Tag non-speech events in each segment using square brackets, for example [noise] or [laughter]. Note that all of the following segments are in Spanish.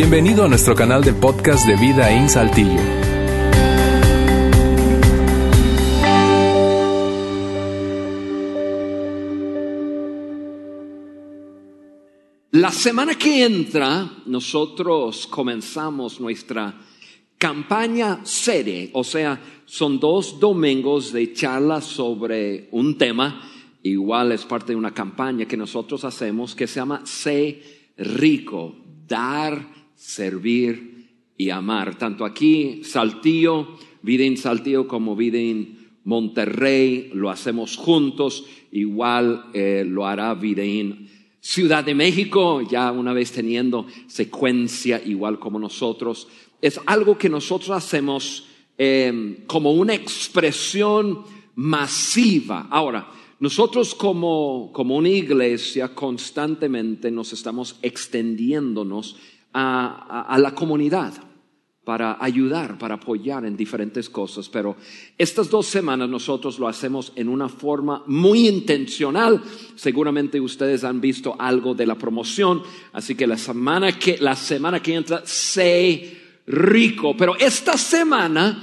Bienvenido a nuestro canal de podcast de Vida en Saltillo. La semana que entra, nosotros comenzamos nuestra campaña serie, o sea, son dos domingos de charlas sobre un tema, igual es parte de una campaña que nosotros hacemos que se llama Sé rico, dar, servir y amar. Tanto aquí, Saltillo, vida en Saltillo como vida en Monterrey, lo hacemos juntos, igual eh, lo hará vida en Ciudad de México, ya una vez teniendo secuencia igual como nosotros. Es algo que nosotros hacemos eh, como una expresión masiva. Ahora, nosotros como, como una iglesia constantemente nos estamos extendiéndonos a, la comunidad para ayudar, para apoyar en diferentes cosas. Pero estas dos semanas nosotros lo hacemos en una forma muy intencional. Seguramente ustedes han visto algo de la promoción, así que la semana que, la semana que entra, sé rico. Pero esta semana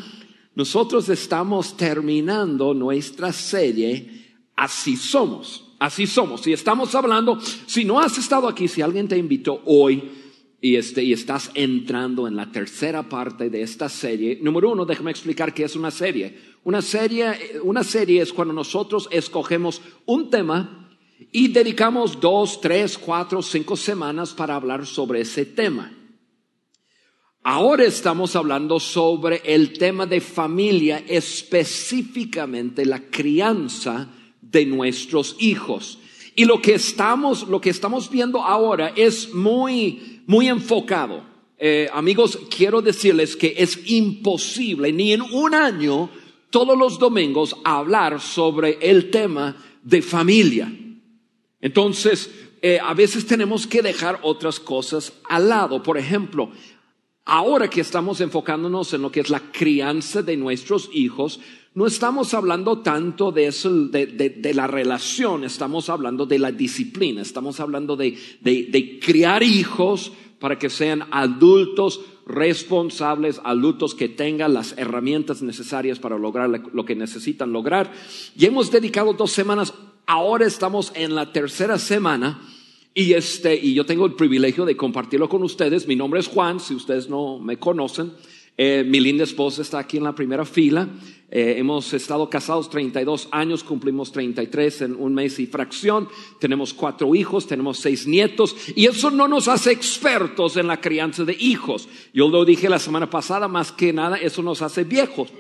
nosotros estamos terminando nuestra serie Así somos, así somos. Y estamos hablando, si no has estado aquí, si alguien te invitó hoy, y, este, y estás entrando en la tercera parte de esta serie, número uno, déjame explicar qué es una serie. Una serie, una serie es cuando nosotros escogemos un tema y dedicamos dos, tres, cuatro, cinco semanas para hablar sobre ese tema. Ahora estamos hablando sobre el tema de familia, específicamente la crianza de nuestros hijos. Y lo que estamos, lo que estamos viendo ahora es muy, muy enfocado. Eh, amigos, quiero decirles que es imposible ni en un año todos los domingos hablar sobre el tema de familia. Entonces, eh, a veces tenemos que dejar otras cosas al lado. Por ejemplo, ahora que estamos enfocándonos en lo que es la crianza de nuestros hijos, no estamos hablando tanto de eso, de, de, de, la relación, estamos hablando de la disciplina, estamos hablando de, de, criar hijos para que sean adultos responsables, adultos que tengan las herramientas necesarias para lograr lo que necesitan lograr. Y hemos dedicado dos semanas, ahora estamos en la tercera semana. Y este, y yo tengo el privilegio de compartirlo con ustedes. Mi nombre es Juan, si ustedes no me conocen. Eh, mi linda esposa está aquí en la primera fila. Eh, hemos estado casados 32 años, cumplimos 33 en un mes y fracción. Tenemos cuatro hijos, tenemos seis nietos. Y eso no nos hace expertos en la crianza de hijos. Yo lo dije la semana pasada, más que nada, eso nos hace viejos.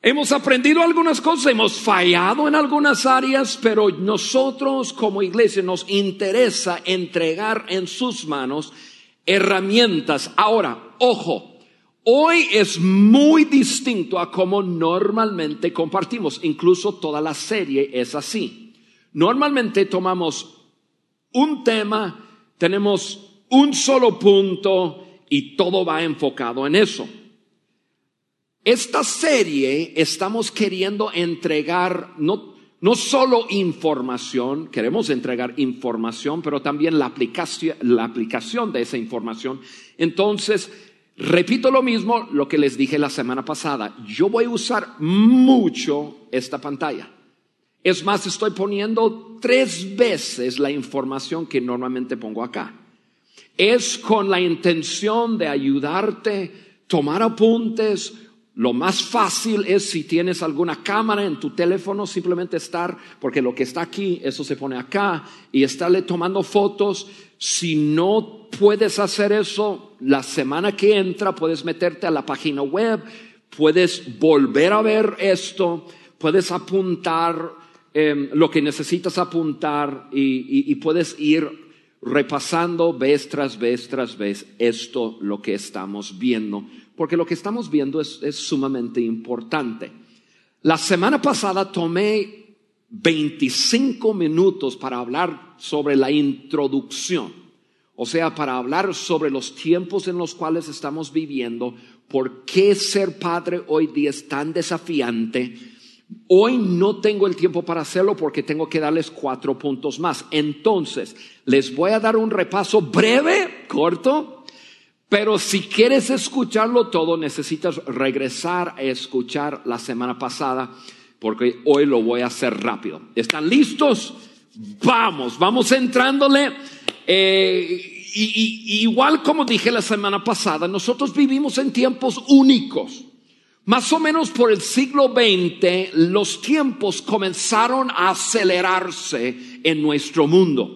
Hemos aprendido algunas cosas, hemos fallado en algunas áreas, pero nosotros como iglesia nos interesa entregar en sus manos herramientas. Ahora, ojo, hoy es muy distinto a como normalmente compartimos. Incluso toda la serie es así. Normalmente tomamos un tema, tenemos un solo punto y todo va enfocado en eso. Esta serie estamos queriendo entregar no no solo información, queremos entregar información, pero también la aplicación, la aplicación de esa información. Entonces, repito lo mismo, lo que les dije la semana pasada. Yo voy a usar mucho esta pantalla. Es más, estoy poniendo tres veces la información que normalmente pongo acá. Es con la intención de ayudarte, tomar apuntes, lo más fácil es si tienes alguna cámara en tu teléfono, simplemente estar, porque lo que está aquí, eso se pone acá, y estarle tomando fotos. Si no puedes hacer eso, la semana que entra puedes meterte a la página web, puedes volver a ver esto, puedes apuntar eh, lo que necesitas apuntar y, y, y puedes ir repasando vez tras vez tras vez esto, lo que estamos viendo porque lo que estamos viendo es, es sumamente importante. La semana pasada tomé 25 minutos para hablar sobre la introducción, o sea, para hablar sobre los tiempos en los cuales estamos viviendo, por qué ser padre hoy día es tan desafiante, Hoy no tengo el tiempo para hacerlo porque tengo que darles cuatro puntos más. Entonces, les voy a dar un repaso breve, corto, pero si quieres escucharlo todo, necesitas regresar a escuchar la semana pasada porque hoy lo voy a hacer rápido. ¿Están listos? Vamos, vamos entrándole. Eh, y, igual como dije la semana pasada, nosotros vivimos en tiempos únicos. Más o menos por el siglo XX, los tiempos comenzaron a acelerarse en nuestro mundo.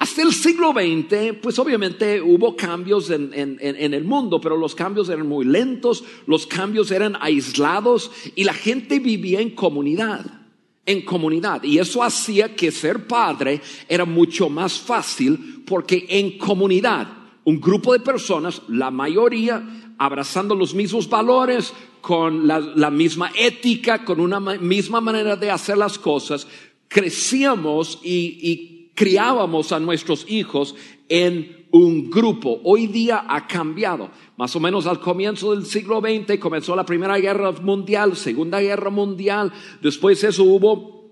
Hasta el siglo XX, pues obviamente hubo cambios en, en, el mundo, pero los cambios eran muy lentos, los cambios eran aislados y la gente vivía en comunidad, en comunidad. Y eso hacía que ser padre era mucho más fácil porque en comunidad, un grupo de personas, la mayoría abrazando los mismos valores, con la, misma ética, con una misma manera de hacer las cosas, crecíamos y, y criábamos a nuestros hijos en un grupo. Hoy día ha cambiado. Más o menos al comienzo del siglo XX comenzó la Primera Guerra Mundial, Segunda Guerra Mundial. Después de eso hubo,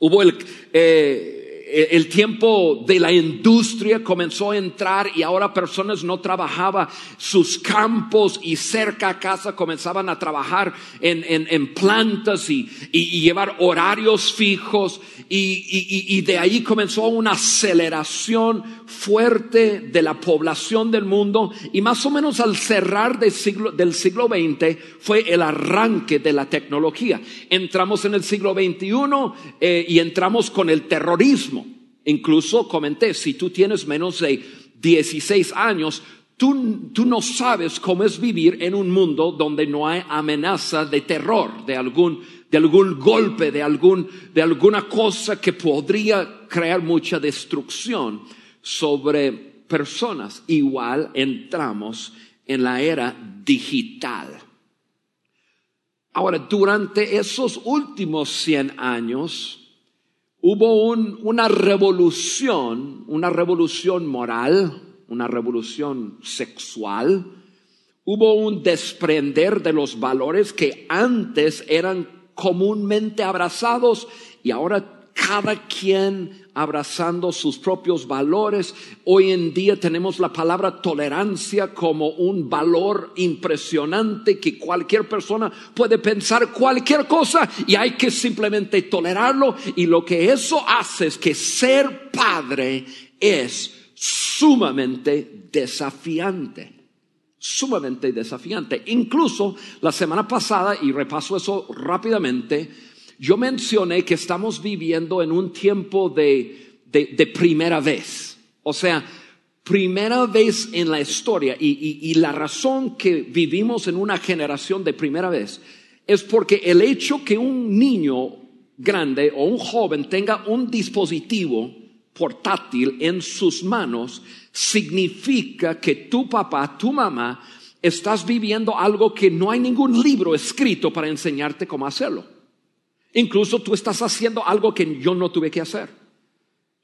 hubo el, eh, el tiempo de la industria comenzó a entrar y ahora personas no trabajaban sus campos y cerca a casa comenzaban a trabajar en, en, plantas y, y, llevar horarios fijos y, y, de ahí comenzó una aceleración fuerte de la población del mundo y más o menos al cerrar del siglo, del siglo XX fue el arranque de la tecnología. Entramos en el siglo XXI eh, y entramos con el terrorismo. Incluso comenté, si tú tienes menos de 16 años, tú, tú no sabes cómo es vivir en un mundo donde no hay amenaza de terror, de algún, de algún golpe, de, algún, de alguna cosa que podría crear mucha destrucción sobre personas. Igual entramos en la era digital. Ahora, durante esos últimos 100 años, hubo una revolución, una revolución moral, una revolución sexual, hubo un desprender de los valores que antes eran comúnmente abrazados y ahora cada quien abrazando sus propios valores. Hoy en día tenemos la palabra tolerancia como un valor impresionante que cualquier persona puede pensar cualquier cosa y hay que simplemente tolerarlo. Y lo que eso hace es que ser padre es sumamente desafiante sumamente desafiante. Incluso la semana pasada, y repaso eso rápidamente, yo mencioné que estamos viviendo en un tiempo de, de, primera vez. O sea, primera vez en la historia. Y, y, la razón que vivimos en una generación de primera vez es porque el hecho que un niño grande o un joven tenga un dispositivo portátil en sus manos significa que tu papá, tu mamá, estás viviendo algo que no hay ningún libro escrito para enseñarte cómo hacerlo. Incluso tú estás haciendo algo que yo no tuve que hacer.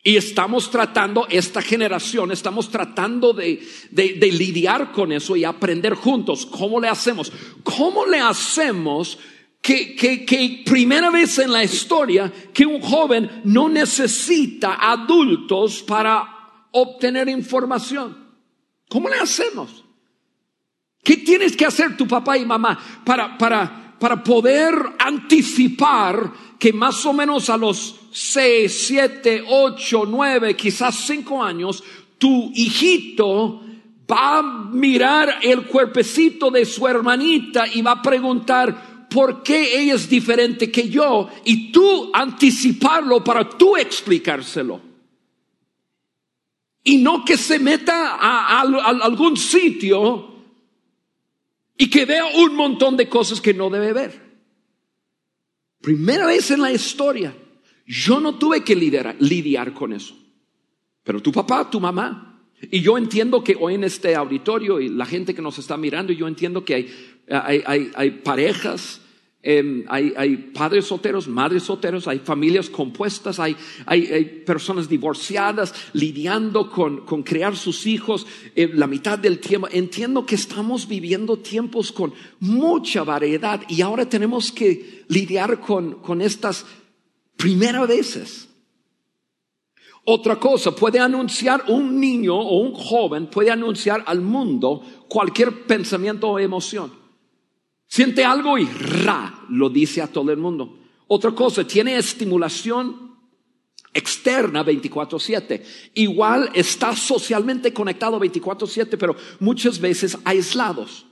Y estamos tratando, esta generación, estamos tratando de, lidiar con eso y aprender juntos. ¿Cómo le hacemos? ¿Cómo le hacemos que, que, primera vez en la historia que un joven no necesita adultos para obtener información? ¿Cómo le hacemos? ¿Qué tienes que hacer tu papá y mamá para, para para poder anticipar que más o menos a los seis, siete, ocho, nueve, quizás cinco años, tu hijito va a mirar el cuerpecito de su hermanita y va a preguntar, ¿por qué ella es diferente que yo? Y tú anticiparlo para tú explicárselo. Y no que se meta a, algún sitio y que vea un montón de cosas que no debe ver. Primera vez en la historia, yo no tuve que lidiar, con eso. Pero tu papá, tu mamá, y yo entiendo que hoy en este auditorio y la gente que nos está mirando, yo entiendo que hay, parejas Em, hay, hay, padres solteros, madres solteros, hay familias compuestas, hay, hay, hay personas divorciadas lidiando con, con crear sus hijos eh, la mitad del tiempo. Entiendo que estamos viviendo tiempos con mucha variedad y ahora tenemos que lidiar con, con estas primeras veces. Otra cosa, puede anunciar un niño o un joven, puede anunciar al mundo cualquier pensamiento o emoción. Siente algo y ra, lo dice a todo el mundo. Otra cosa, tiene estimulación externa 24/7. Igual está socialmente conectado 24/7, pero muchas veces aislados.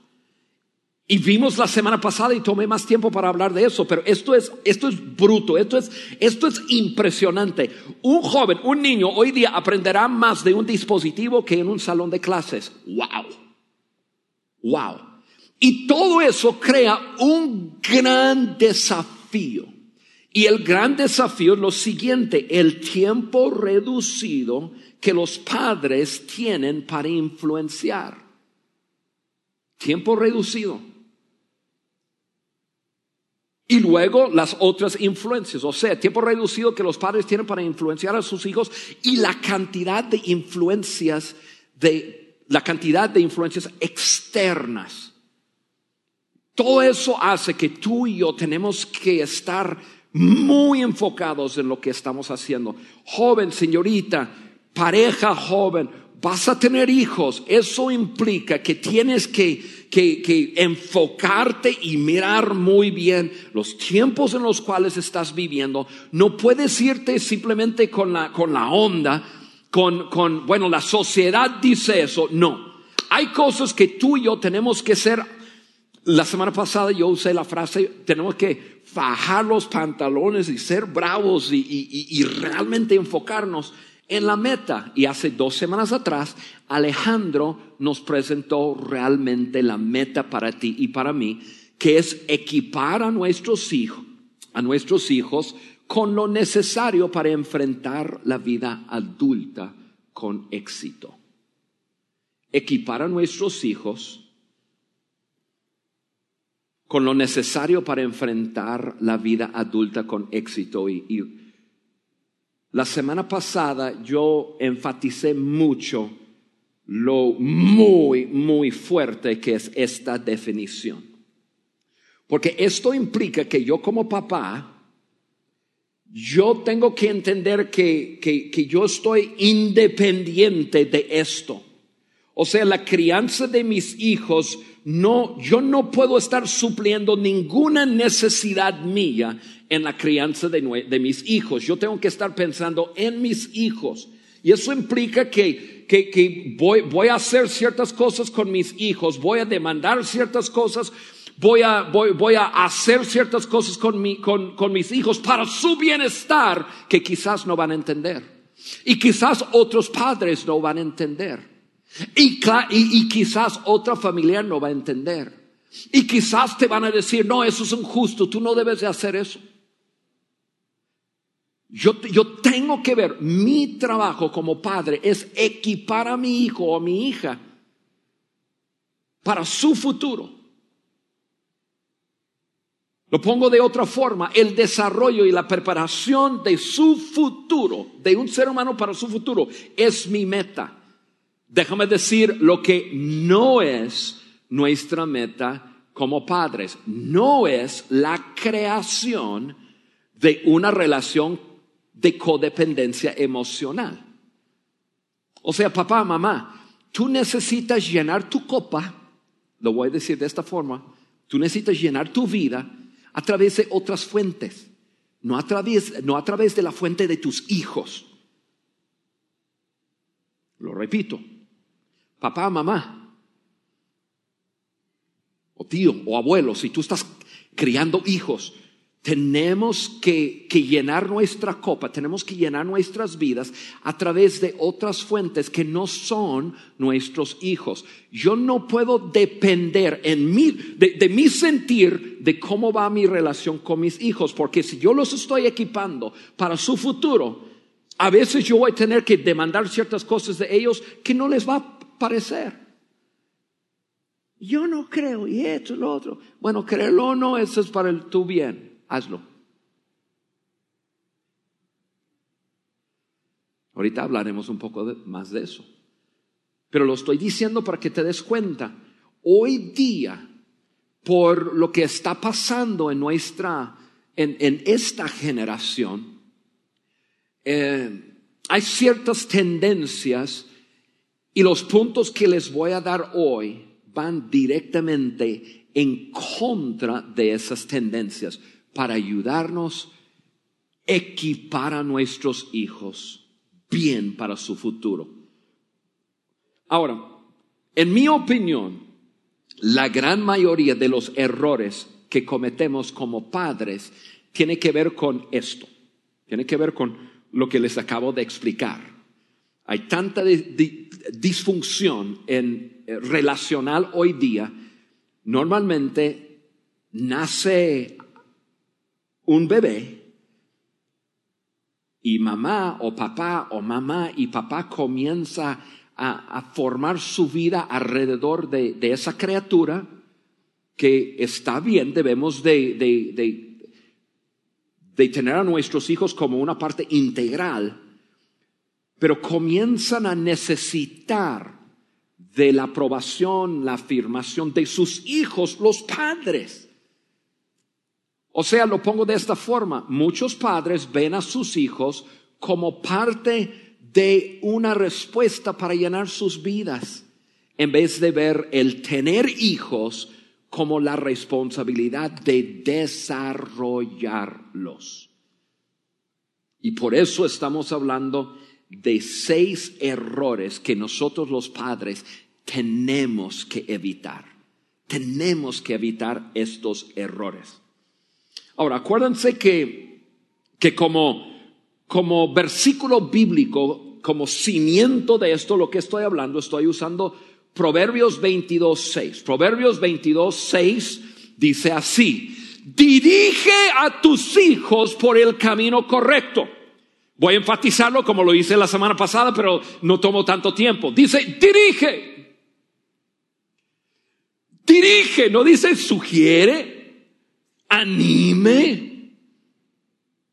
Y vimos la semana pasada y tomé más tiempo para hablar de eso, pero esto es, esto es bruto, esto es, esto es impresionante. Un joven, un niño hoy día aprenderá más de un dispositivo que en un salón de clases. Wow. Wow. Y todo eso crea un gran desafío. Y el gran desafío es lo siguiente, el tiempo reducido que los padres tienen para influenciar. Tiempo reducido. Y luego las otras influencias, o sea, tiempo reducido que los padres tienen para influenciar a sus hijos y la cantidad de influencias de la cantidad de influencias externas todo eso hace que tú y yo tenemos que estar muy enfocados en lo que estamos haciendo. Joven, señorita, pareja joven, vas a tener hijos. Eso implica que tienes que, que, enfocarte y mirar muy bien los tiempos en los cuales estás viviendo. No puedes irte simplemente con la, con la onda, con, con, bueno, la sociedad dice eso. No. Hay cosas que tú y yo tenemos que ser la semana pasada yo usé la frase, tenemos que fajar los pantalones y ser bravos y, realmente enfocarnos en la meta. Y hace dos semanas atrás, Alejandro nos presentó realmente la meta para ti y para mí, que es equipar a nuestros hijos, a nuestros hijos con lo necesario para enfrentar la vida adulta con éxito. Equipar a nuestros hijos con lo necesario para enfrentar la vida adulta con éxito. Y, la semana pasada yo enfaticé mucho lo muy, muy fuerte que es esta definición. Porque esto implica que yo como papá, yo tengo que entender que, que yo estoy independiente de esto. O sea, la crianza de mis hijos no, yo no puedo estar supliendo ninguna necesidad mía en la crianza de, mis hijos. Yo tengo que estar pensando en mis hijos. Y eso implica que, que, voy, voy, a hacer ciertas cosas con mis hijos, voy a demandar ciertas cosas, voy a, voy, voy a hacer ciertas cosas con, mi, con, con mis hijos para su bienestar que quizás no van a entender. Y quizás otros padres no van a entender. Y, quizás otra familia no va a entender. Y quizás te van a decir, no, eso es injusto, tú no debes de hacer eso. Yo, yo tengo que ver, mi trabajo como padre es equipar a mi hijo o a mi hija para su futuro. Lo pongo de otra forma, el desarrollo y la preparación de su futuro, de un ser humano para su futuro, es mi meta. Déjame decir lo que no es nuestra meta como padres. No es la creación de una relación de codependencia emocional. O sea, papá, mamá, tú necesitas llenar tu copa, lo voy a decir de esta forma, tú necesitas llenar tu vida a través de otras fuentes, no a través, no a través de la fuente de tus hijos. Lo repito, papá, mamá, o tío, o abuelo, si tú estás criando hijos, tenemos que, llenar nuestra copa, tenemos que llenar nuestras vidas a través de otras fuentes que no son nuestros hijos. Yo no puedo depender en mí, de, de mi sentir de cómo va mi relación con mis hijos, porque si yo los estoy equipando para su futuro, a veces yo voy a tener que demandar ciertas cosas de ellos que no les va a parecer. Yo no creo, y esto lo otro. Bueno, creerlo o no, eso es para el, tu bien. Hazlo. Ahorita hablaremos un poco más de eso. Pero lo estoy diciendo para que te des cuenta. Hoy día, por lo que está pasando en nuestra, en, esta generación, eh, hay ciertas tendencias y los puntos que les voy a dar hoy van directamente en contra de esas tendencias para ayudarnos a equipar a nuestros hijos bien para su futuro. Ahora, en mi opinión, la gran mayoría de los errores que cometemos como padres tiene que ver con esto, tiene que ver con lo que les acabo de explicar. Hay tanta disfunción en, eh, relacional hoy día. Normalmente nace un bebé y mamá o papá o mamá y papá comienza a, formar su vida alrededor de, esa criatura que está bien, debemos de, tener a nuestros hijos como una parte integral, pero comienzan a necesitar de la aprobación, la afirmación de sus hijos, los padres. O sea, lo pongo de esta forma, muchos padres ven a sus hijos como parte de una respuesta para llenar sus vidas, en vez de ver el tener hijos como la responsabilidad de desarrollarlos. Y por eso estamos hablando de seis errores que nosotros los padres tenemos que evitar. Tenemos que evitar estos errores. Ahora, acuérdense que, que como, como versículo bíblico, como cimiento de esto, lo que estoy hablando, estoy usando Proverbios 22, 6. Proverbios 22, 6 dice así, dirige a tus hijos por el camino correcto. Voy a enfatizarlo como lo hice la semana pasada, pero no tomo tanto tiempo. Dice, dirige. Dirige, no dice sugiere, anime.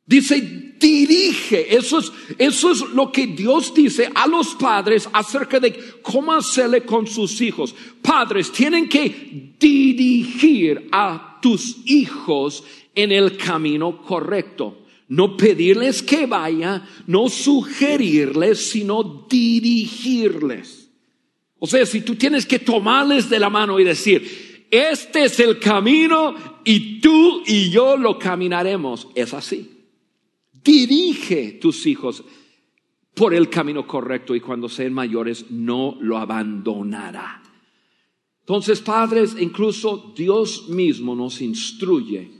Dice, dirige. Eso es, eso es lo que Dios dice a los padres acerca de cómo hacerle con sus hijos. Padres tienen que dirigir a tus hijos en el camino correcto. No pedirles que vaya, no sugerirles, sino dirigirles. O sea, si tú tienes que tomarles de la mano y decir, este es el camino y tú y yo lo caminaremos. Es así. Dirige tus hijos por el camino correcto y cuando sean mayores no lo abandonará. Entonces, padres, incluso Dios mismo nos instruye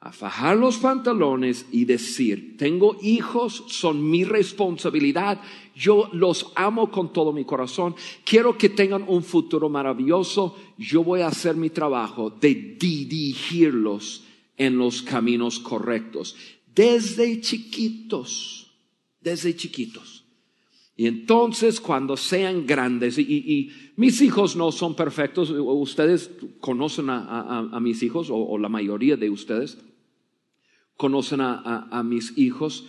a fajar los pantalones y decir, tengo hijos, son mi responsabilidad, yo los amo con todo mi corazón, quiero que tengan un futuro maravilloso, yo voy a hacer mi trabajo de dirigirlos en los caminos correctos, desde chiquitos, desde chiquitos. Y entonces cuando sean grandes, y, mis hijos no son perfectos, ustedes conocen a, mis hijos, o la mayoría de ustedes, conocen a, mis hijos.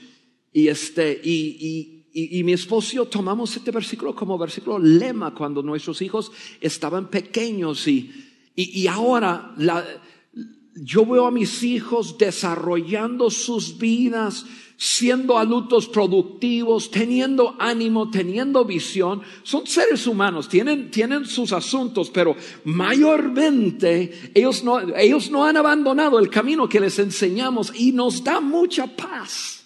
Y, este, y, y, mi esposo y tomamos este versículo como versículo lema cuando nuestros hijos estaban pequeños. Y, y, ahora la, yo veo a mis hijos desarrollando sus vidas siendo adultos productivos, teniendo ánimo, teniendo visión. Son seres humanos, tienen, tienen sus asuntos, pero mayormente ellos no, ellos no han abandonado el camino que les enseñamos y nos da mucha paz.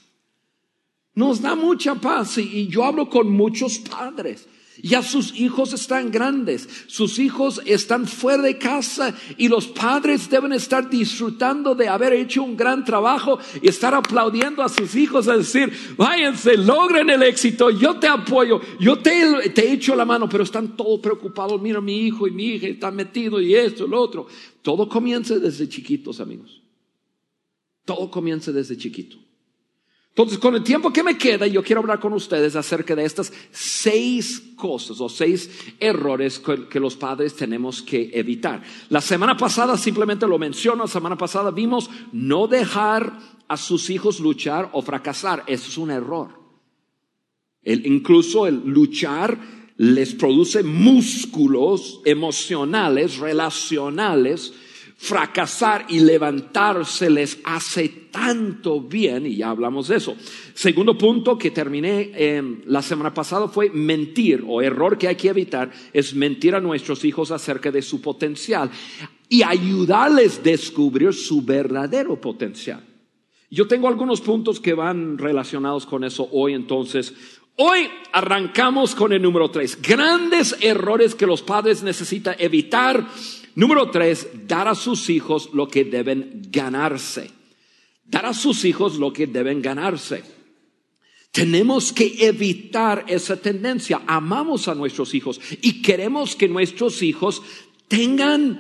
Nos da mucha paz y yo hablo con muchos padres ya sus hijos están grandes, sus hijos están fuera de casa y los padres deben estar disfrutando de haber hecho un gran trabajo y estar aplaudiendo a sus hijos a decir, váyanse, logren el éxito, yo te apoyo, yo te, echo la mano, pero están todos preocupados, mira mi hijo y mi hija están metidos y esto lo otro. Todo comienza desde chiquitos, amigos. Todo comienza desde chiquito. Entonces, con el tiempo que me queda, yo quiero hablar con ustedes acerca de estas seis cosas o seis errores que, los padres tenemos que evitar. La semana pasada simplemente lo menciono, la semana pasada vimos no dejar a sus hijos luchar o fracasar. Eso es un error. incluso el luchar les produce músculos emocionales, relacionales, fracasar y levantarse les hace tanto bien, y ya hablamos de eso. Segundo punto que terminé eh, la semana pasada fue mentir, o error que hay que evitar, es mentir a nuestros hijos acerca de su potencial y ayudarles a descubrir su verdadero potencial. Yo tengo algunos puntos que van relacionados con eso hoy, entonces Hoy arrancamos con el número tres. Grandes errores que los padres necesitan evitar Número tres, dar a sus hijos lo que deben ganarse. Dar a sus hijos lo que deben ganarse. Tenemos que evitar esa tendencia. Amamos a nuestros hijos y queremos que nuestros hijos tengan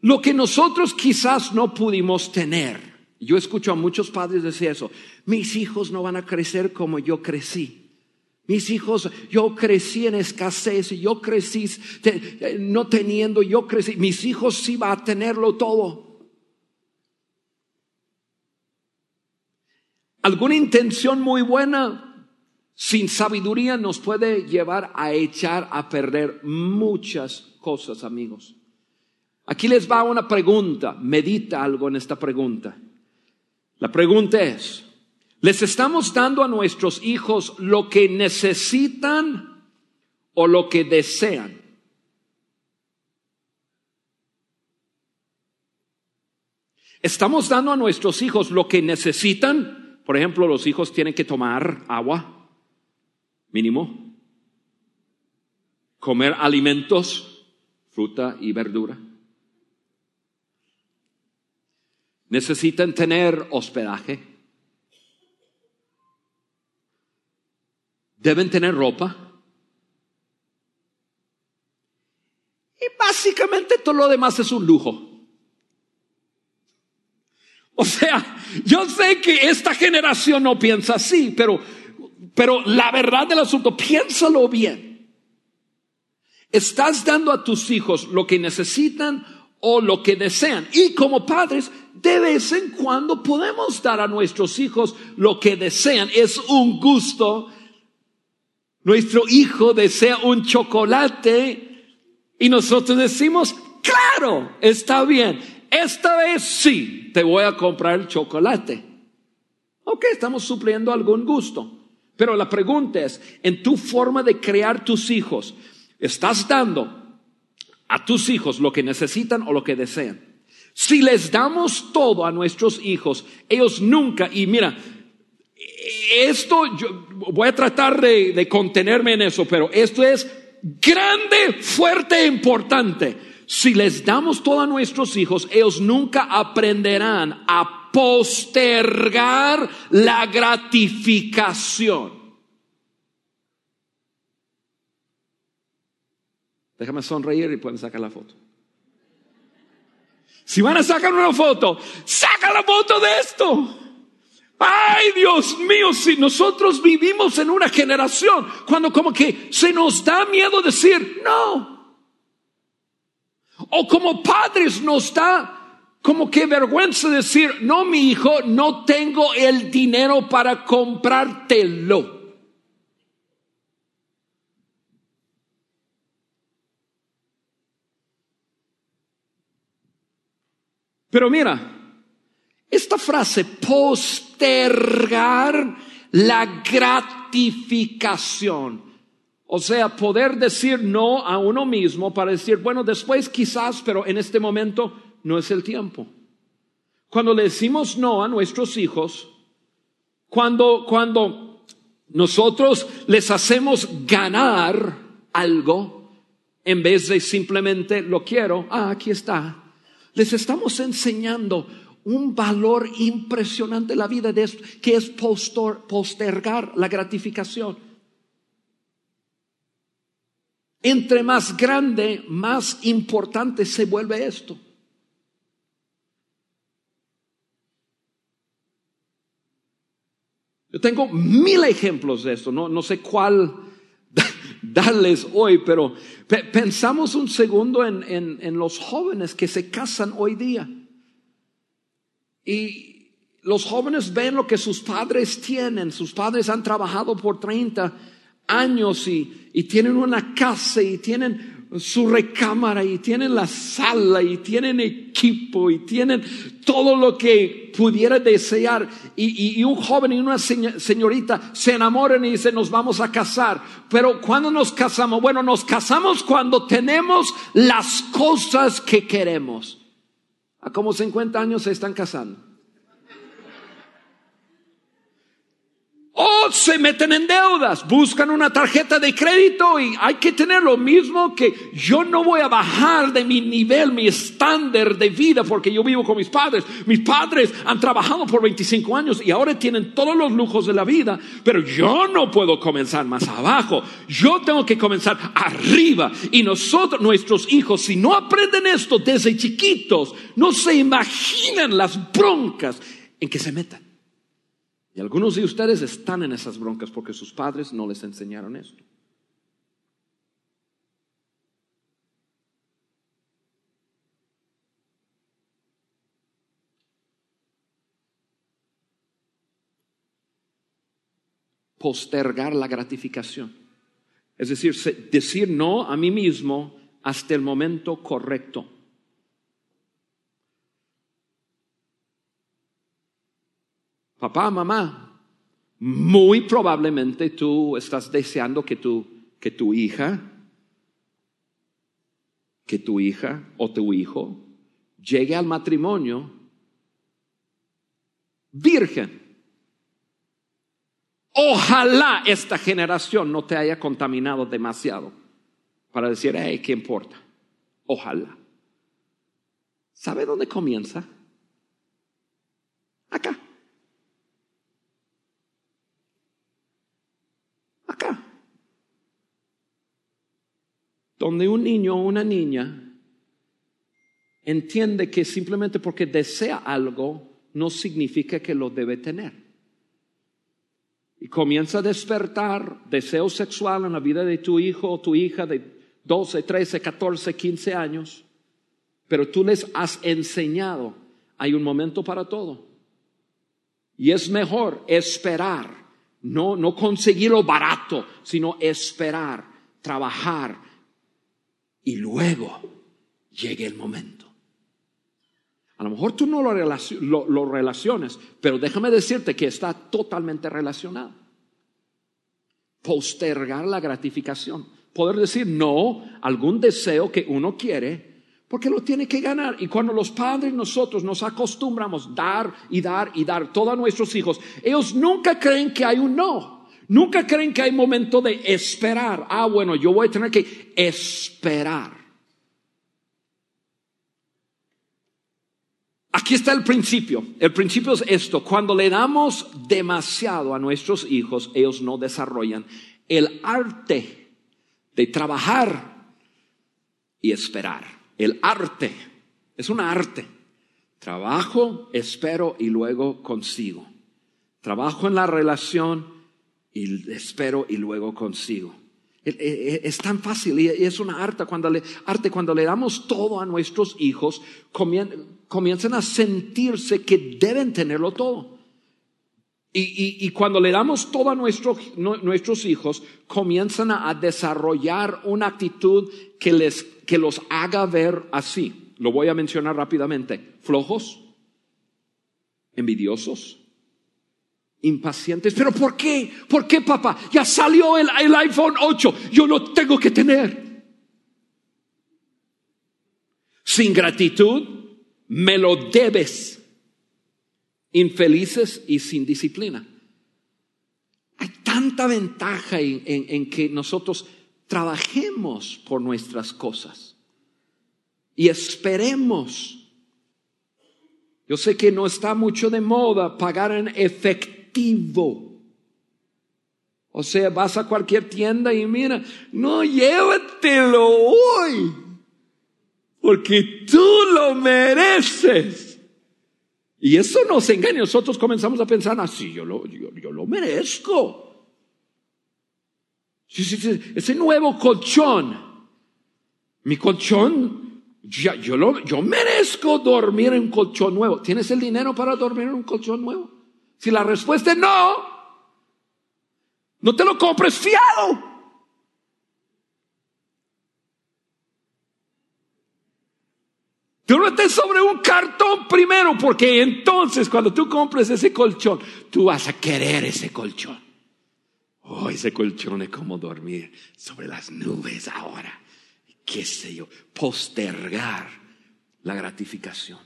lo que nosotros quizás no pudimos tener. Yo escucho a muchos padres decir eso. Mis hijos no van a crecer como yo crecí. Mis hijos, yo crecí en escasez, yo crecí eh, no teniendo, yo crecí, mis hijos sí van a tenerlo todo. Alguna intención muy buena, sin sabiduría, nos puede llevar a echar a perder muchas cosas, amigos. Aquí les va una pregunta, medita algo en esta pregunta. La pregunta es, ¿Les estamos dando a nuestros hijos lo que necesitan o lo que desean? ¿Estamos dando a nuestros hijos lo que necesitan? Por ejemplo, los hijos tienen que tomar agua, mínimo, comer alimentos, fruta y verdura. Necesitan tener hospedaje. Deben tener ropa. Y básicamente todo lo demás es un lujo. O sea, yo sé que esta generación no piensa así, pero, pero la verdad del asunto, piénsalo bien. Estás dando a tus hijos lo que necesitan o lo que desean. Y como padres, de vez en cuando podemos dar a nuestros hijos lo que desean. Es un gusto nuestro hijo desea un chocolate y nosotros decimos, claro, está bien, esta vez sí, te voy a comprar el chocolate. Ok, estamos supliendo algún gusto. Pero la pregunta es, en tu forma de crear tus hijos, ¿estás dando a tus hijos lo que necesitan o lo que desean? Si les damos todo a nuestros hijos, ellos nunca, y mira, esto, yo voy a tratar de, contenerme en eso, pero esto es grande, fuerte e importante. Si les damos todo a nuestros hijos, ellos nunca aprenderán a postergar la gratificación. Déjame sonreír y pueden sacar la foto. Si van a sacar una foto, saca la foto de esto. Ay, Dios mío, si nosotros vivimos en una generación cuando como que se nos da miedo decir no. O como padres nos da como que vergüenza decir, no, mi hijo, no tengo el dinero para comprártelo. Pero mira, esta frase, postergar la gratificación. O sea, poder decir no a uno mismo para decir, bueno, después quizás, pero en este momento no es el tiempo. Cuando le decimos no a nuestros hijos, cuando, cuando nosotros les hacemos ganar algo, en vez de simplemente lo quiero, ah, aquí está, les estamos enseñando un valor impresionante en la vida de esto, que es postergar la gratificación. Entre más grande, más importante se vuelve esto. Yo tengo mil ejemplos de esto, no, no sé cuál [laughs] darles hoy, pero pensamos un segundo en, en, en los jóvenes que se casan hoy día. Y los jóvenes ven lo que sus padres tienen, sus padres han trabajado por 30 años y, y tienen una casa y tienen su recámara y tienen la sala y tienen equipo y tienen todo lo que pudiera desear y, y, un joven y una señorita se enamoran y dicen nos vamos a casar. Pero cuando nos casamos, bueno, nos casamos cuando tenemos las cosas que queremos. A como 50 años se están casando. Se meten en deudas, buscan una tarjeta de crédito y hay que tener lo mismo que yo no voy a bajar de mi nivel, mi estándar de vida porque yo vivo con mis padres. Mis padres han trabajado por 25 años y ahora tienen todos los lujos de la vida, pero yo no puedo comenzar más abajo. Yo tengo que comenzar arriba. Y nosotros, nuestros hijos, si no aprenden esto desde chiquitos, no se imaginan las broncas en que se metan. Y algunos de ustedes están en esas broncas porque sus padres no les enseñaron esto. Postergar la gratificación. Es decir, decir no a mí mismo hasta el momento correcto. Papá, mamá, muy probablemente tú estás deseando que tu, que tu hija, que tu hija o tu hijo llegue al matrimonio virgen. Ojalá esta generación no te haya contaminado demasiado para decir, hey, ¿qué importa? Ojalá. ¿Sabe dónde comienza? Acá. Donde un niño o una niña entiende que simplemente porque desea algo no significa que lo debe tener. Y comienza a despertar deseo sexual en la vida de tu hijo o tu hija de 12, 13, 14, 15 años, pero tú les has enseñado, hay un momento para todo. Y es mejor esperar, no, no conseguirlo barato, sino esperar, trabajar, y luego llegue el momento. A lo mejor tú no lo, lo, relaciones, pero déjame decirte que está totalmente relacionado. Postergar la gratificación. Poder decir no a algún deseo que uno quiere, porque lo tiene que ganar. Y cuando los padres nosotros nos acostumbramos dar y dar y dar todo a nuestros hijos, ellos nunca creen que hay un no. Nunca creen que hay momento de esperar. Ah, bueno, yo voy a tener que esperar. Aquí está el principio. El principio es esto. Cuando le damos demasiado a nuestros hijos, ellos no desarrollan el arte de trabajar y esperar. El arte. Es un arte. Trabajo, espero y luego consigo. Trabajo en la relación y espero y luego consigo. E, e, es tan fácil y es una arte cuando le, arte cuando le damos todo a nuestros hijos, comienzan a sentirse que deben tenerlo todo. Y, cuando le damos todo a nuestros hijos, comienzan a, desarrollar una actitud que, les, que los haga ver así. Lo voy a mencionar rápidamente. Flojos, envidiosos, impacientes. ¿Pero por qué? ¿Por qué, papá? Ya salió el, iPhone 8. Yo lo tengo que tener. Sin gratitud, me lo debes. Infelices y sin disciplina. Hay tanta ventaja en, en que nosotros trabajemos por nuestras cosas y esperemos. Yo sé que no está mucho de moda pagar en efectivo o sea, vas a cualquier tienda y mira, no llévatelo hoy, porque tú lo mereces. Y eso nos engaña. Nosotros comenzamos a pensar así, yo lo, yo, yo lo merezco. Sí, sí, sí, ese nuevo colchón, mi colchón, yo, yo, lo, yo merezco dormir en un colchón nuevo. ¿Tienes el dinero para dormir en un colchón nuevo? Si la respuesta es no, no te lo compres fiado. Tú estés sobre un cartón primero, porque entonces cuando tú compres ese colchón, tú vas a querer ese colchón. Oh, ese colchón es como dormir sobre las nubes ahora. Qué sé yo, postergar la gratificación.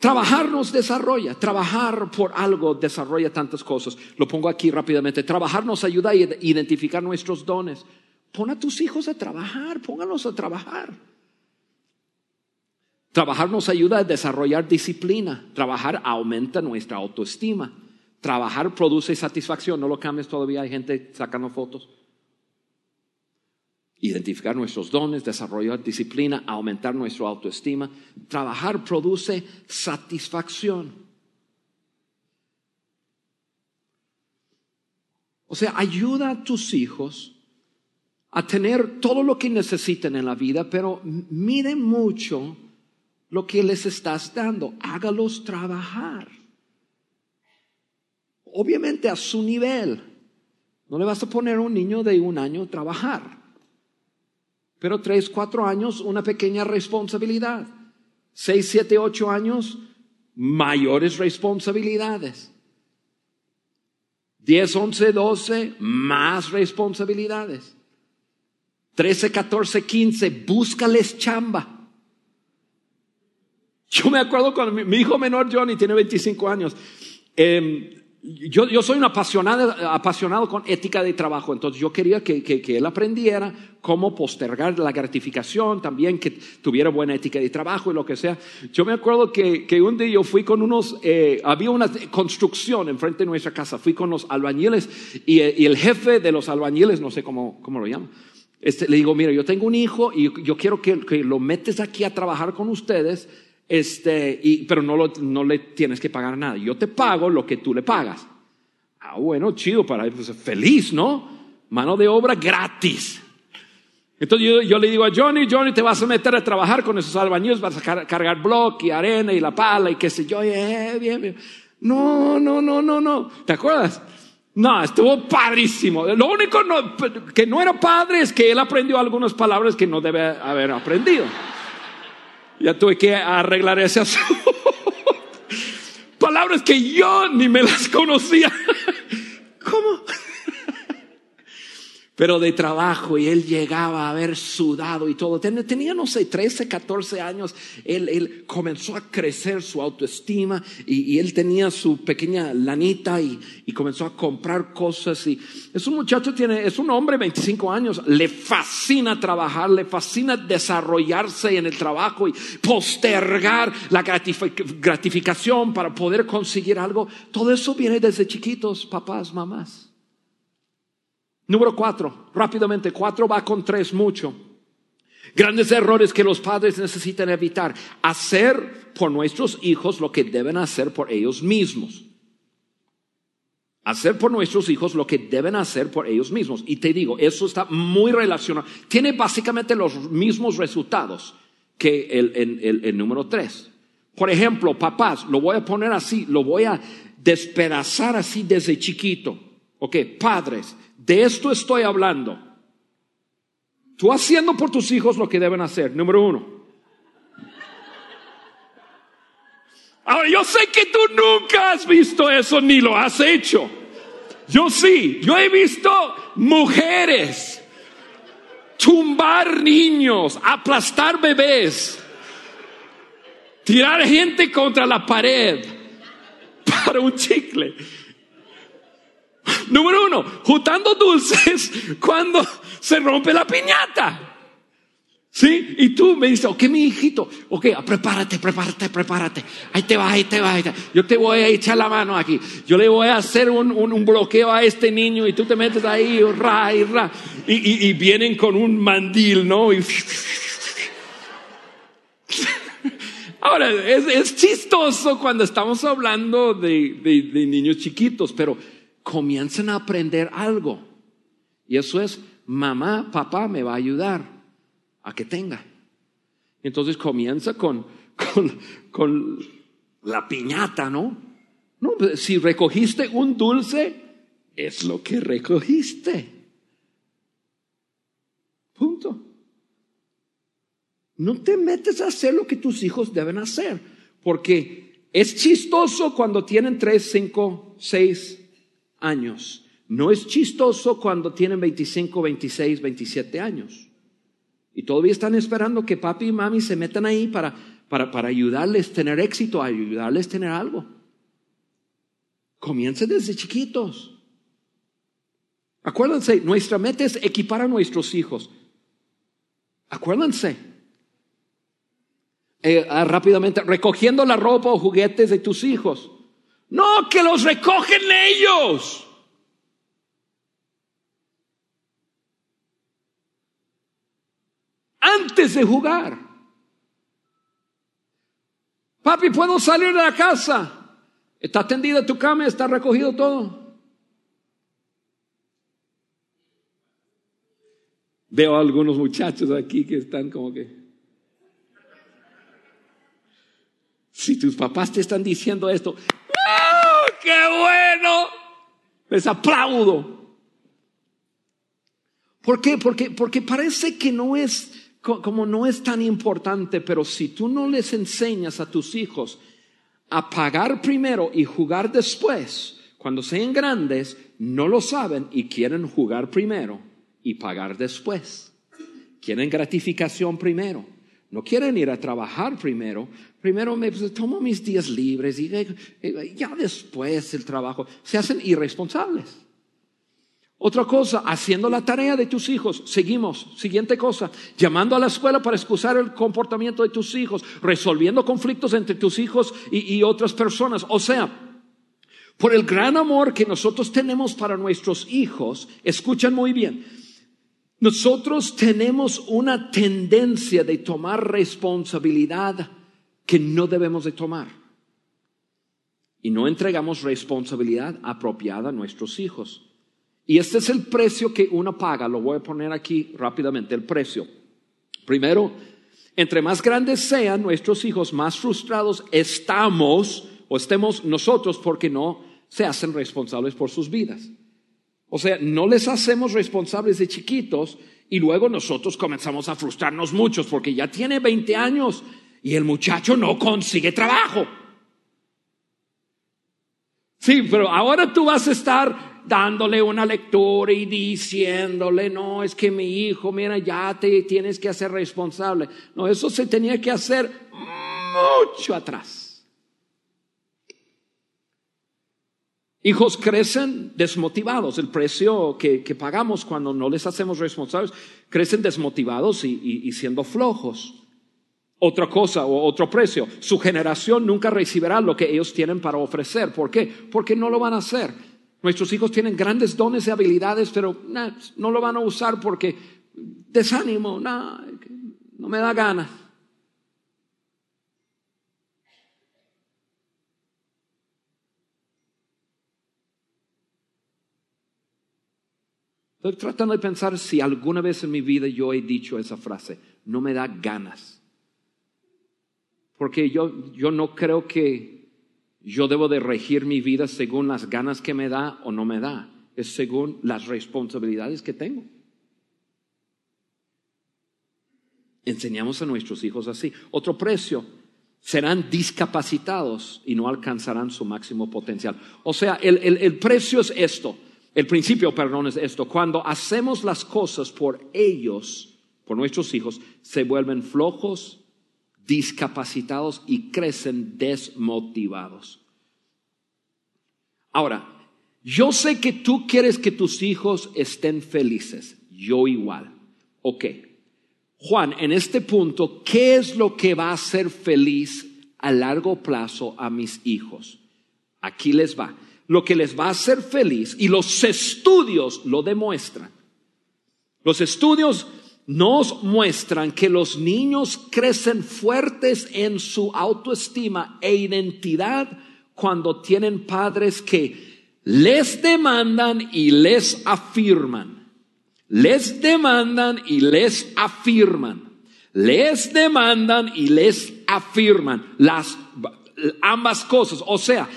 Trabajar nos desarrolla, trabajar por algo desarrolla tantas cosas. Lo pongo aquí rápidamente. Trabajar nos ayuda a identificar nuestros dones. Pon a tus hijos a trabajar, póngalos a trabajar. Trabajar nos ayuda a desarrollar disciplina. Trabajar aumenta nuestra autoestima. Trabajar produce satisfacción. No lo cambies todavía. Hay gente sacando fotos. Identificar nuestros dones, desarrollar disciplina, aumentar nuestra autoestima. Trabajar produce satisfacción. O sea, ayuda a tus hijos a tener todo lo que necesiten en la vida, pero miren mucho lo que les estás dando. Hágalos trabajar. Obviamente a su nivel. No le vas a poner a un niño de un año a trabajar. Pero tres, cuatro años, una pequeña responsabilidad. Seis, siete, ocho años, mayores responsabilidades. Diez, once, doce, más responsabilidades. Trece, catorce, quince, búscales chamba. Yo me acuerdo cuando mi, hijo menor Johnny tiene 25 años. Em, yo, yo, soy un apasionado, apasionado con ética de trabajo, entonces yo quería que, que, él aprendiera cómo postergar la gratificación, también que tuviera buena ética de trabajo y lo que sea. Yo me acuerdo que, que un día yo fui con unos, eh, había una construcción enfrente de nuestra casa, fui con los albañiles y, y el jefe de los albañiles, no sé cómo, cómo lo llaman, este, le digo, mira, yo tengo un hijo y yo quiero que, que lo metes aquí a trabajar con ustedes este, y, pero no, lo, no le tienes que pagar nada. Yo te pago lo que tú le pagas. Ah, bueno, chido, para pues, feliz, ¿no? Mano de obra gratis. Entonces yo, yo, le digo a Johnny, Johnny, te vas a meter a trabajar con esos albañiles, vas a cargar bloque y arena y la pala y qué sé yo. Eh, bien, bien. No, no, no, no, no. ¿Te acuerdas? No, estuvo padrísimo. Lo único que no era padre es que él aprendió algunas palabras que no debe haber aprendido. Ya tuve que arreglar ese asunto. [laughs] Palabras que yo ni me las conocía. [laughs] ¿Cómo? Pero de trabajo y él llegaba a haber sudado y todo. Tenía, no sé, 13, 14 años. Él, él comenzó a crecer su autoestima y, él tenía su pequeña lanita y, y, comenzó a comprar cosas. Y es un muchacho, tiene, es un hombre, 25 años, le fascina trabajar, le fascina desarrollarse en el trabajo y postergar la gratificación para poder conseguir algo. Todo eso viene desde chiquitos, papás, mamás. Número cuatro, rápidamente, cuatro va con tres mucho. Grandes errores que los padres necesitan evitar. Hacer por nuestros hijos lo que deben hacer por ellos mismos. Hacer por nuestros hijos lo que deben hacer por ellos mismos. Y te digo, eso está muy relacionado. Tiene básicamente los mismos resultados que el, número tres. Por ejemplo, papás, lo voy a poner así, lo voy a despedazar así desde chiquito. Ok, padres, de esto estoy hablando. Tú haciendo por tus hijos lo que deben hacer, número uno. Ahora, yo sé que tú nunca has visto eso ni lo has hecho. Yo sí, yo he visto mujeres tumbar niños, aplastar bebés, tirar gente contra la pared [laughs] para un chicle. Número uno, juntando dulces [laughs] cuando se rompe la piñata. ¿Sí? Y tú me dices, ok, mi hijito, ok, prepárate, prepárate, prepárate. Ahí te va, ahí te va. Yo te voy a echar la mano aquí. Yo le voy a hacer un, un, bloqueo a este niño y tú te metes ahí, ra, y ra. Y, vienen con un mandil, ¿no? [laughs] Ahora, es, chistoso cuando estamos hablando de, de niños chiquitos, pero comienzan a aprender algo. Y eso es, mamá, papá me va a ayudar a que tenga. Entonces comienza con, [laughs] con, con la piñata, ¿no? No, pues, si recogiste un dulce, es lo que recogiste. Punto. No te metes a hacer lo que tus hijos deben hacer, porque es chistoso cuando tienen 3, 5, 6 años. No es chistoso cuando tienen 25, 26, 27 años. Y todavía están esperando que papi y mami se metan ahí para, para, para ayudarles a tener éxito, ayudarles a tener algo. Comience desde chiquitos. Acuérdense, nuestra meta es equipar a nuestros hijos. Acuérdense, eh, ah, rápidamente, recogiendo la ropa o juguetes de tus hijos. No, que los recogen ellos. Antes de jugar. Papi, ¿puedo salir de la casa? ¿Está tendida tu cama? ¿Está recogido todo? Veo a algunos muchachos aquí que están como que... Si tus papás te están diciendo esto, ¡oh, qué bueno! Les aplaudo. ¿Por qué? Porque, porque parece que no es, como no es tan importante, pero si tú no les enseñas a tus hijos a pagar primero y jugar después, cuando sean grandes, no lo saben y quieren jugar primero y pagar después. Quieren gratificación primero. No quieren ir a trabajar primero. Primero me pues, tomo mis días libres y eh, eh, ya después el trabajo. Se hacen irresponsables. Otra cosa, haciendo la tarea de tus hijos. Seguimos. Siguiente cosa, llamando a la escuela para excusar el comportamiento de tus hijos, resolviendo conflictos entre tus hijos y, y otras personas. O sea, por el gran amor que nosotros tenemos para nuestros hijos, escuchan muy bien, nosotros tenemos una tendencia de tomar responsabilidad que no debemos de tomar. Y no entregamos responsabilidad apropiada a nuestros hijos. Y este es el precio que uno paga. Lo voy a poner aquí rápidamente, el precio. Primero, entre más grandes sean nuestros hijos, más frustrados estamos o estemos nosotros porque no se hacen responsables por sus vidas. O sea, no les hacemos responsables de chiquitos y luego nosotros comenzamos a frustrarnos muchos porque ya tiene 20 años y el muchacho no consigue trabajo. Sí, pero ahora tú vas a estar dándole una lectura y diciéndole, no, es que mi hijo, mira, ya te tienes que hacer responsable. No, eso se tenía que hacer mucho atrás. Hijos crecen desmotivados. El precio que, pagamos cuando no les hacemos responsables, crecen desmotivados y, siendo flojos. Otra cosa o otro precio, su generación nunca recibirá lo que ellos tienen para ofrecer. ¿Por qué? Porque no lo van a hacer. Nuestros hijos tienen grandes dones y habilidades, pero no lo van a usar porque desánimo, no me da ganas. Estoy tratando de pensar si alguna vez en mi vida yo he dicho esa frase, no me da ganas. Porque yo, yo no creo que yo debo de regir mi vida según las ganas que me da o no me da, es según las responsabilidades que tengo. Enseñamos a nuestros hijos así. Otro precio, serán discapacitados y no alcanzarán su máximo potencial. O sea, el, el precio es esto el principio, perdón, es esto. Cuando hacemos las cosas por ellos, por nuestros hijos, se vuelven flojos, discapacitados y crecen desmotivados. Ahora, yo sé que tú quieres que tus hijos estén felices. Yo igual. Ok. Juan, en este punto, ¿qué es lo que va a hacer feliz a largo plazo a mis hijos? Aquí les va lo que les va a hacer feliz y los estudios lo demuestran. Los estudios nos muestran que los niños crecen fuertes en su autoestima e identidad cuando tienen padres que les demandan y les afirman. Les demandan y les afirman. Les demandan y les afirman las ambas cosas. O sea,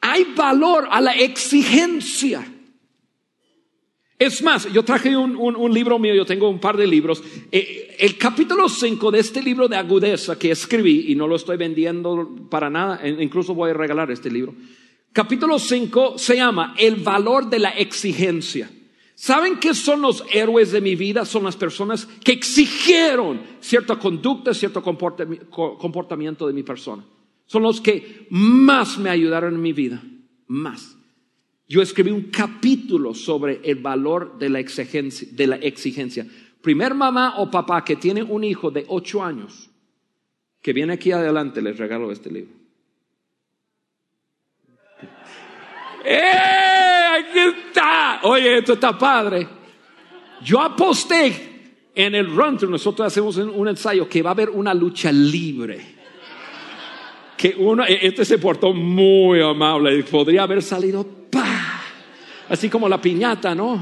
hay valor a la exigencia. Es más, yo traje un, libro mío, yo tengo un par de libros. Eh, el capítulo 5 de este libro de agudeza que escribí, y no lo estoy vendiendo para nada, incluso voy a regalar este libro. Capítulo 5 se llama El valor de la exigencia. ¿Saben qué son los héroes de mi vida? Son las personas que exigieron cierta conducta, cierto comportamiento de mi persona. Son los que más me ayudaron en mi vida. Más. Yo escribí un capítulo sobre el valor de la exigencia. De la exigencia. Primer mamá o papá que tiene un hijo de ocho años, que viene aquí adelante, les regalo este libro. [laughs] ¡Eh! Aquí está. Oye, esto está padre. Yo aposté en el run nosotros hacemos un ensayo que va a haber una lucha libre. Que uno, e-, este se portó muy amable, podría haber salido Así como la piñata, ¿no?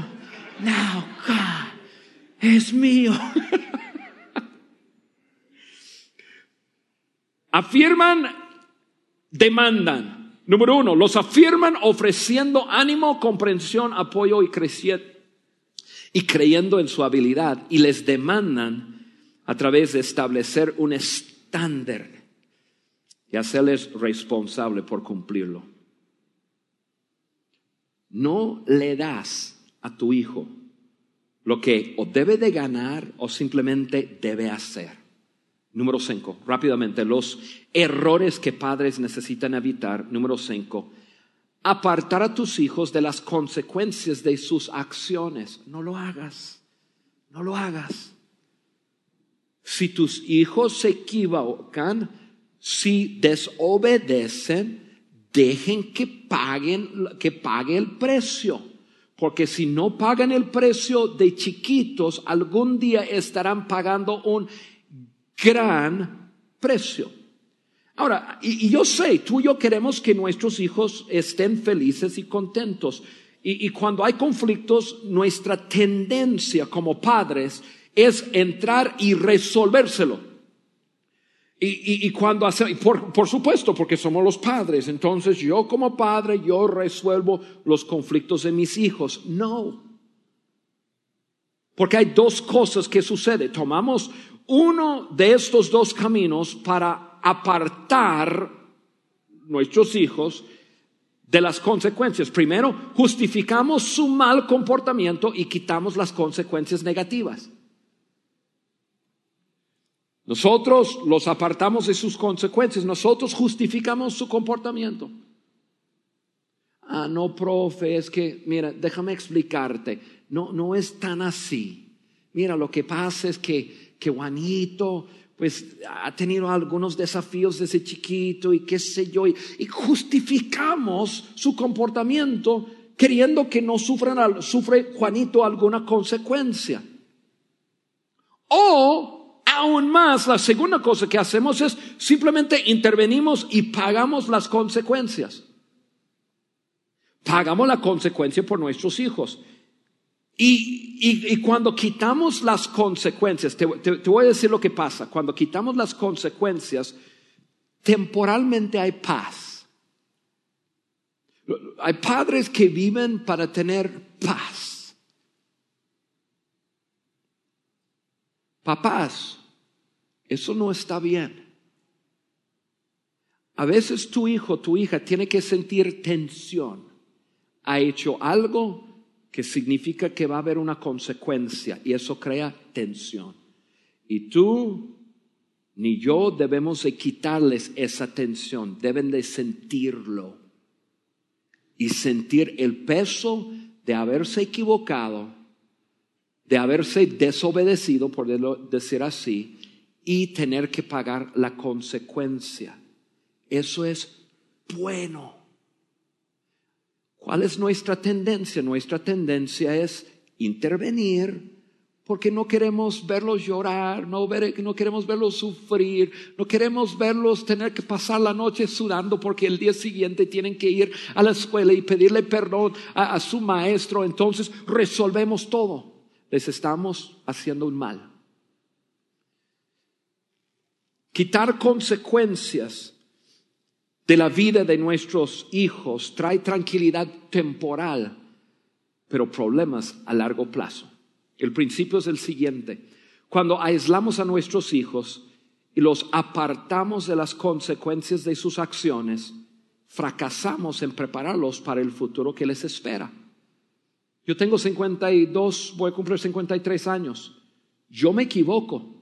No, God, es mío. [laughs] afirman, demandan. Número uno, los afirman ofreciendo ánimo, comprensión, apoyo y y creyendo en su habilidad y les demandan a través de establecer un estándar y hacerles responsable por cumplirlo no le das a tu hijo lo que o debe de ganar o simplemente debe hacer. Número cinco, rápidamente, los errores que padres necesitan evitar. Número cinco, apartar a tus hijos de las consecuencias de sus acciones. No lo hagas, no lo hagas. Si tus hijos se equivocan, si desobedecen, dejen que paguen, que pague el precio. Porque si no pagan el precio de chiquitos, algún día estarán pagando un gran precio. Ahora, y, yo sé, tú y yo queremos que nuestros hijos estén felices y contentos. Y, y cuando hay conflictos, nuestra tendencia como padres es entrar y resolvérselo. Y, cuando hace, por, por supuesto, porque somos los padres, entonces yo como padre, yo resuelvo los conflictos de mis hijos. No. Porque hay dos cosas que suceden. Tomamos uno de estos dos caminos para apartar nuestros hijos de las consecuencias. Primero, justificamos su mal comportamiento y quitamos las consecuencias negativas. Nosotros los apartamos de sus consecuencias, nosotros justificamos su comportamiento. Ah, no, profe, es que, mira, déjame explicarte, no, no es tan así. Mira, lo que pasa es que, que Juanito, pues ha tenido algunos desafíos desde chiquito y qué sé yo, y, justificamos su comportamiento queriendo que no sufran, sufre Juanito alguna consecuencia. O Aún más, la segunda cosa que hacemos es simplemente intervenimos y pagamos las consecuencias. Pagamos la consecuencia por nuestros hijos. Y, cuando quitamos las consecuencias, te, voy a decir lo que pasa, cuando quitamos las consecuencias, temporalmente hay paz. Hay padres que viven para tener paz. Papás eso no está bien. A veces tu hijo, tu hija tiene que sentir tensión. Ha hecho algo que significa que va a haber una consecuencia y eso crea tensión. Y tú ni yo debemos de quitarles esa tensión, deben de sentirlo y sentir el peso de haberse equivocado, de haberse desobedecido, por decir así, y tener que pagar la consecuencia. Eso es bueno. ¿Cuál es nuestra tendencia? Nuestra tendencia es intervenir, porque no queremos verlos llorar, no, queremos verlos sufrir, no queremos verlos tener que pasar la noche sudando porque el día siguiente tienen que ir a la escuela y pedirle perdón a su maestro. Entonces resolvemos todo. Les estamos haciendo un mal. Quitar consecuencias de la vida de nuestros hijos trae tranquilidad temporal, pero problemas a largo plazo. El principio es el siguiente. Cuando aislamos a nuestros hijos y los apartamos de las consecuencias de sus acciones, fracasamos en prepararlos para el futuro que les espera. Yo tengo 52, voy a cumplir 53 años. Yo me equivoco.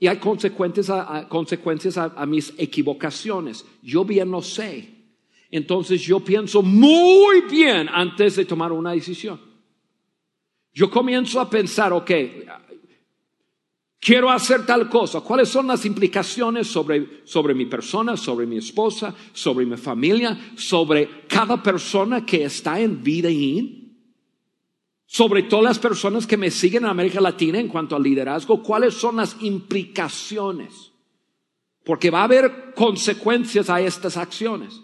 Y hay consecuencias a, consecuencias a, mis equivocaciones. Yo bien lo sé. Entonces yo pienso muy bien antes de tomar una decisión. Yo comienzo a pensar, ok, quiero hacer tal cosa. ¿Cuáles son las implicaciones sobre, sobre mi persona, sobre mi esposa, sobre mi familia, sobre cada persona que está en vida y sobre todas las personas que me siguen en América Latina en cuanto al liderazgo? ¿Cuáles son las implicaciones? Porque va a haber consecuencias a estas acciones.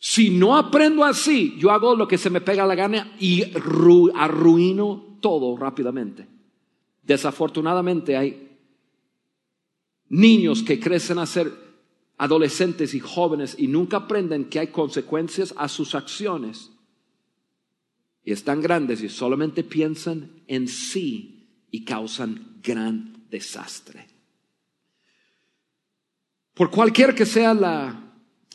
Si no aprendo así, yo hago lo que se me pega la gana y arruino todo rápidamente. Desafortunadamente hay niños que crecen a ser adolescentes y jóvenes y nunca aprenden que hay consecuencias a sus acciones. Y están grandes y solamente piensan en sí y causan gran desastre. Por cualquier que sea la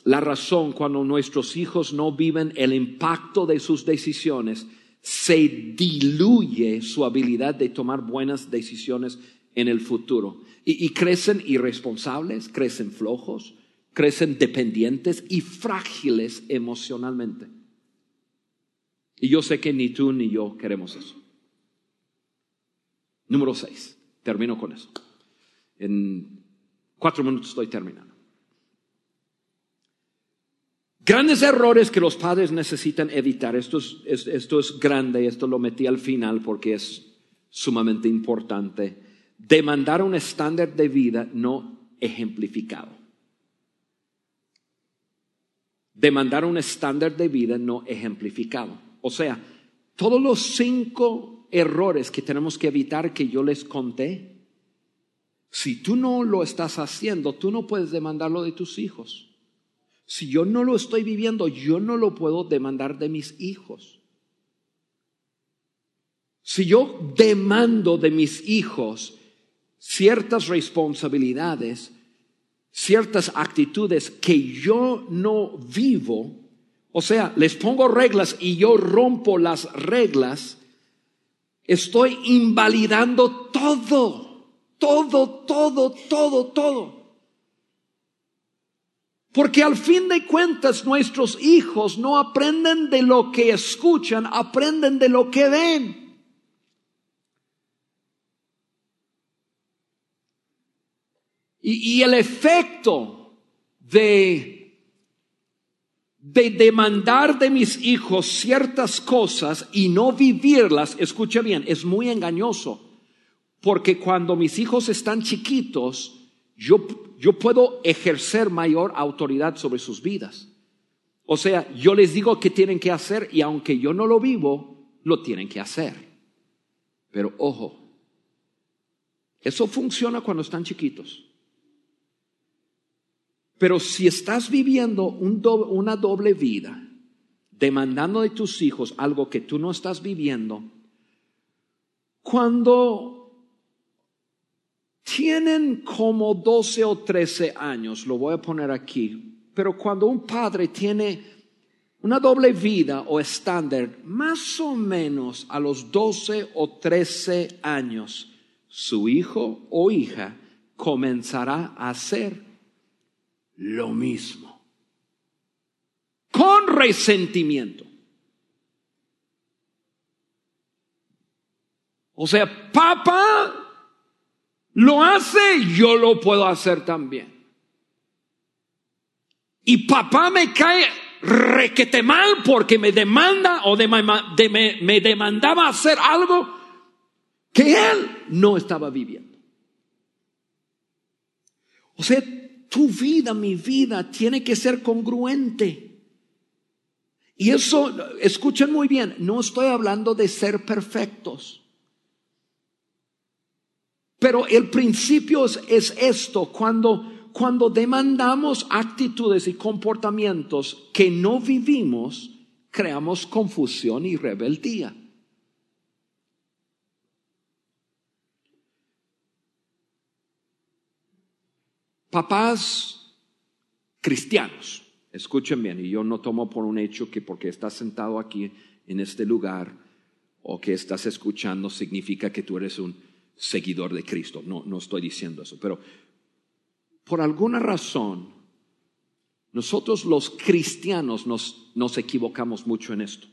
la razón cuando nuestros hijos no viven el impacto de sus decisiones, se diluye su habilidad de tomar buenas decisiones en el futuro. Y, crecen irresponsables, crecen flojos, crecen dependientes y frágiles emocionalmente. Y yo sé que ni tú ni yo queremos eso. Número seis. Termino con eso. En cuatro minutos estoy terminando. Grandes errores que los padres necesitan evitar. Esto es, esto es grande, esto lo metí al final porque es sumamente importante. Demandar un estándar de vida no ejemplificado. Demandar un estándar de vida no ejemplificado. O sea, todos los cinco errores que tenemos que evitar que yo les conté, si tú no lo estás haciendo, tú no puedes demandarlo de tus hijos. Si yo no lo estoy viviendo, yo no lo puedo demandar de mis hijos. Si yo demando de mis hijos ciertas responsabilidades, ciertas actitudes que yo no vivo, o sea, les pongo reglas y yo rompo las reglas, estoy invalidando todo, todo, todo, todo, todo. Porque al fin de cuentas nuestros hijos no aprenden de lo que escuchan, aprenden de lo que ven. Y, el efecto de, de demandar de mis hijos ciertas cosas y no vivirlas, escuche bien, es muy engañoso. Porque cuando mis hijos están chiquitos, yo yo puedo ejercer mayor autoridad sobre sus vidas. O sea, yo les digo qué tienen que hacer y aunque yo no lo vivo, lo tienen que hacer. Pero ojo, eso funciona cuando están chiquitos. Pero si estás viviendo una doble vida, demandando de tus hijos algo que tú no estás viviendo, cuando tienen como 12 o 13 años, lo voy a poner aquí, pero cuando un padre tiene una doble vida o estándar, más o menos a los 12 o 13 años, su hijo o hija comenzará a hacer lo mismo, con resentimiento. O sea, papá lo hace, yo lo puedo hacer también. Y papá me cae requete mal porque me demanda o me, me demandaba hacer algo que él no estaba viviendo. O sea, tu vida, mi vida, tiene que ser congruente. Y eso, escuchen muy bien, no estoy hablando de ser perfectos. Pero el principio es, esto, cuando, cuando demandamos actitudes y comportamientos que no vivimos, creamos confusión y rebeldía. Papás cristianos, escuchen bien, y yo no tomo por un hecho que porque estás sentado aquí en este lugar o que estás escuchando significa que tú eres un seguidor de Cristo. No, no estoy diciendo eso, pero por alguna razón, nosotros los cristianos nos, nos equivocamos mucho en esto,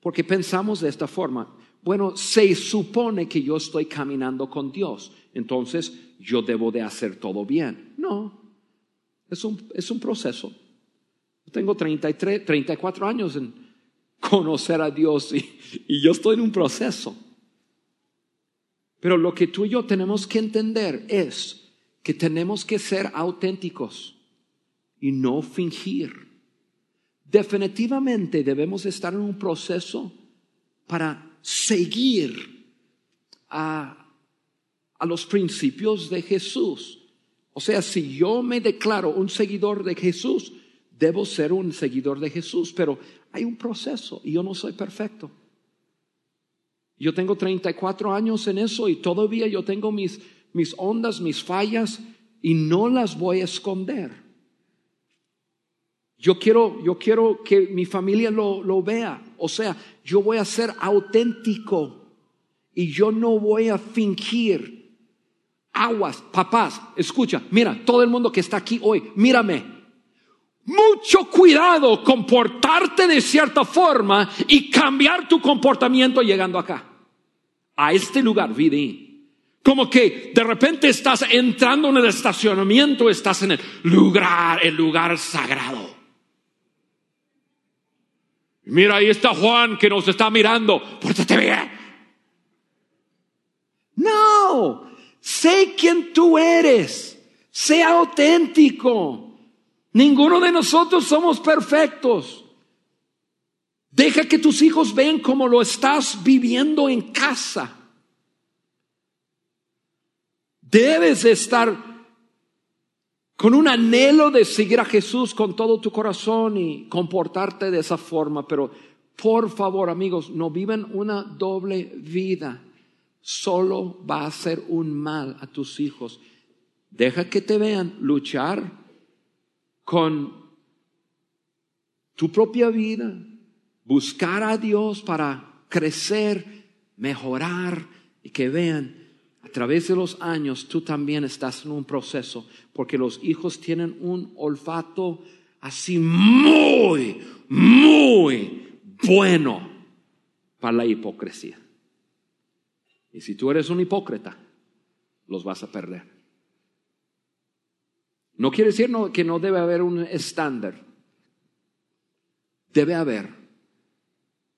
porque pensamos de esta forma, bueno, se supone que yo estoy caminando con Dios, entonces yo debo de hacer todo bien. No, es un, es un proceso. Tengo 33, 34 años en conocer a Dios y, yo estoy en un proceso. Pero lo que tú y yo tenemos que entender es que tenemos que ser auténticos y no fingir. Definitivamente debemos estar en un proceso para seguir a a los principios de Jesús. O sea, si yo me declaro un seguidor de Jesús, debo ser un seguidor de Jesús, pero hay un proceso y yo no soy perfecto. Yo tengo 34 años en eso y todavía yo tengo mis, mis ondas, mis fallas y no las voy a esconder. Yo quiero, yo quiero que mi familia lo, lo vea. O sea, yo voy a ser auténtico y yo no voy a fingir aguas, papás, escucha, mira, todo el mundo que está aquí hoy, mírame. Mucho cuidado comportarte de cierta forma y cambiar tu comportamiento llegando acá, a este lugar, Vidi. Como que de repente estás entrando en el estacionamiento, estás en el lugar, el lugar sagrado. Mira, ahí está Juan que nos está mirando. Pórtate bien. No, Sé quién tú eres. Sea auténtico. Ninguno de nosotros somos perfectos. Deja que tus hijos vean cómo lo estás viviendo en casa. Debes estar con un anhelo de seguir a Jesús con todo tu corazón y comportarte de esa forma, pero por favor amigos, no viven una doble vida solo va a hacer un mal a tus hijos. Deja que te vean luchar con tu propia vida, buscar a Dios para crecer, mejorar y que vean a través de los años tú también estás en un proceso, porque los hijos tienen un olfato así muy, muy bueno para la hipocresía. Y si tú eres un hipócrita, los vas a perder. No quiere decir que no debe haber un estándar. Debe haber.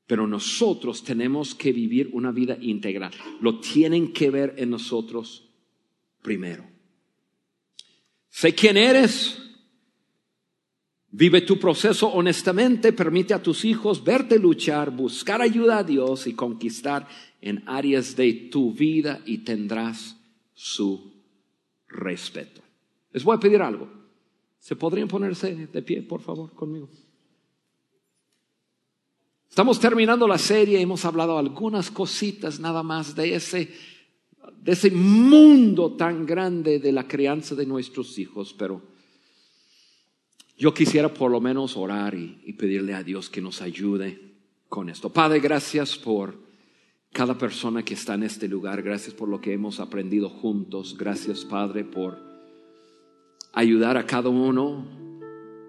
Pero nosotros tenemos que vivir una vida integral. Lo tienen que ver en nosotros primero. Sé quién eres. Vive tu proceso honestamente, permite a tus hijos verte luchar, buscar ayuda a Dios y conquistar en áreas de tu vida y tendrás su respeto. Les voy a pedir algo. ¿Se podrían ponerse de pie, por favor, conmigo? Estamos terminando la serie, hemos hablado algunas cositas nada más de ese, de ese mundo tan grande de la crianza de nuestros hijos, pero yo quisiera por lo menos orar y, pedirle a Dios que nos ayude con esto. Padre, gracias por cada persona que está en este lugar. Gracias por lo que hemos aprendido juntos. Gracias, Padre, por ayudar a cada uno,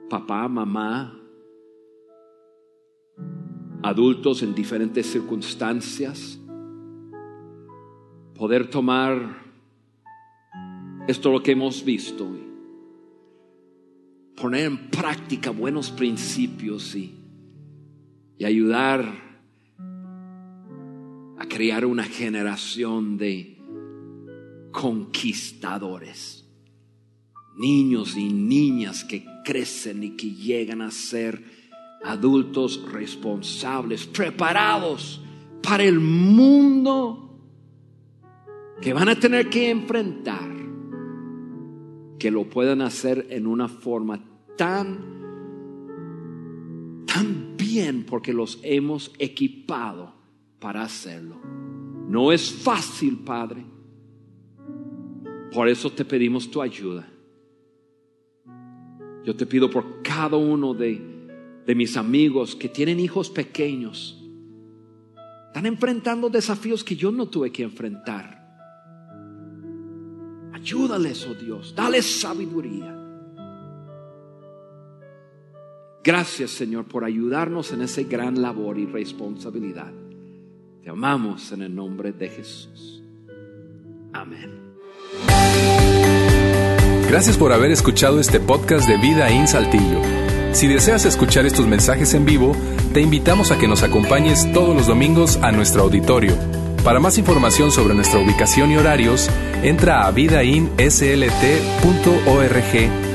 papá, mamá, adultos en diferentes circunstancias, poder tomar esto lo que hemos visto poner en práctica buenos principios y, y ayudar a crear una generación de conquistadores. Niños y niñas que crecen y que llegan a ser adultos responsables, preparados para el mundo que van a tener que enfrentar, que lo puedan hacer en una forma tan tan bien porque los hemos equipado para hacerlo. No es fácil, Padre. Por eso te pedimos tu ayuda. Yo te pido por cada uno de, de mis amigos que tienen hijos pequeños. Están enfrentando desafíos que yo no tuve que enfrentar. Ayúdales, oh Dios. Dale sabiduría. Gracias, Señor, por ayudarnos en esa gran labor y responsabilidad. Te amamos en el nombre de Jesús. Amén. Gracias por haber escuchado este podcast de Vida en Saltillo. Si deseas escuchar estos mensajes en vivo, te invitamos a que nos acompañes todos los domingos a nuestro auditorio. Para más información sobre nuestra ubicación y horarios, entra a vidainslt.org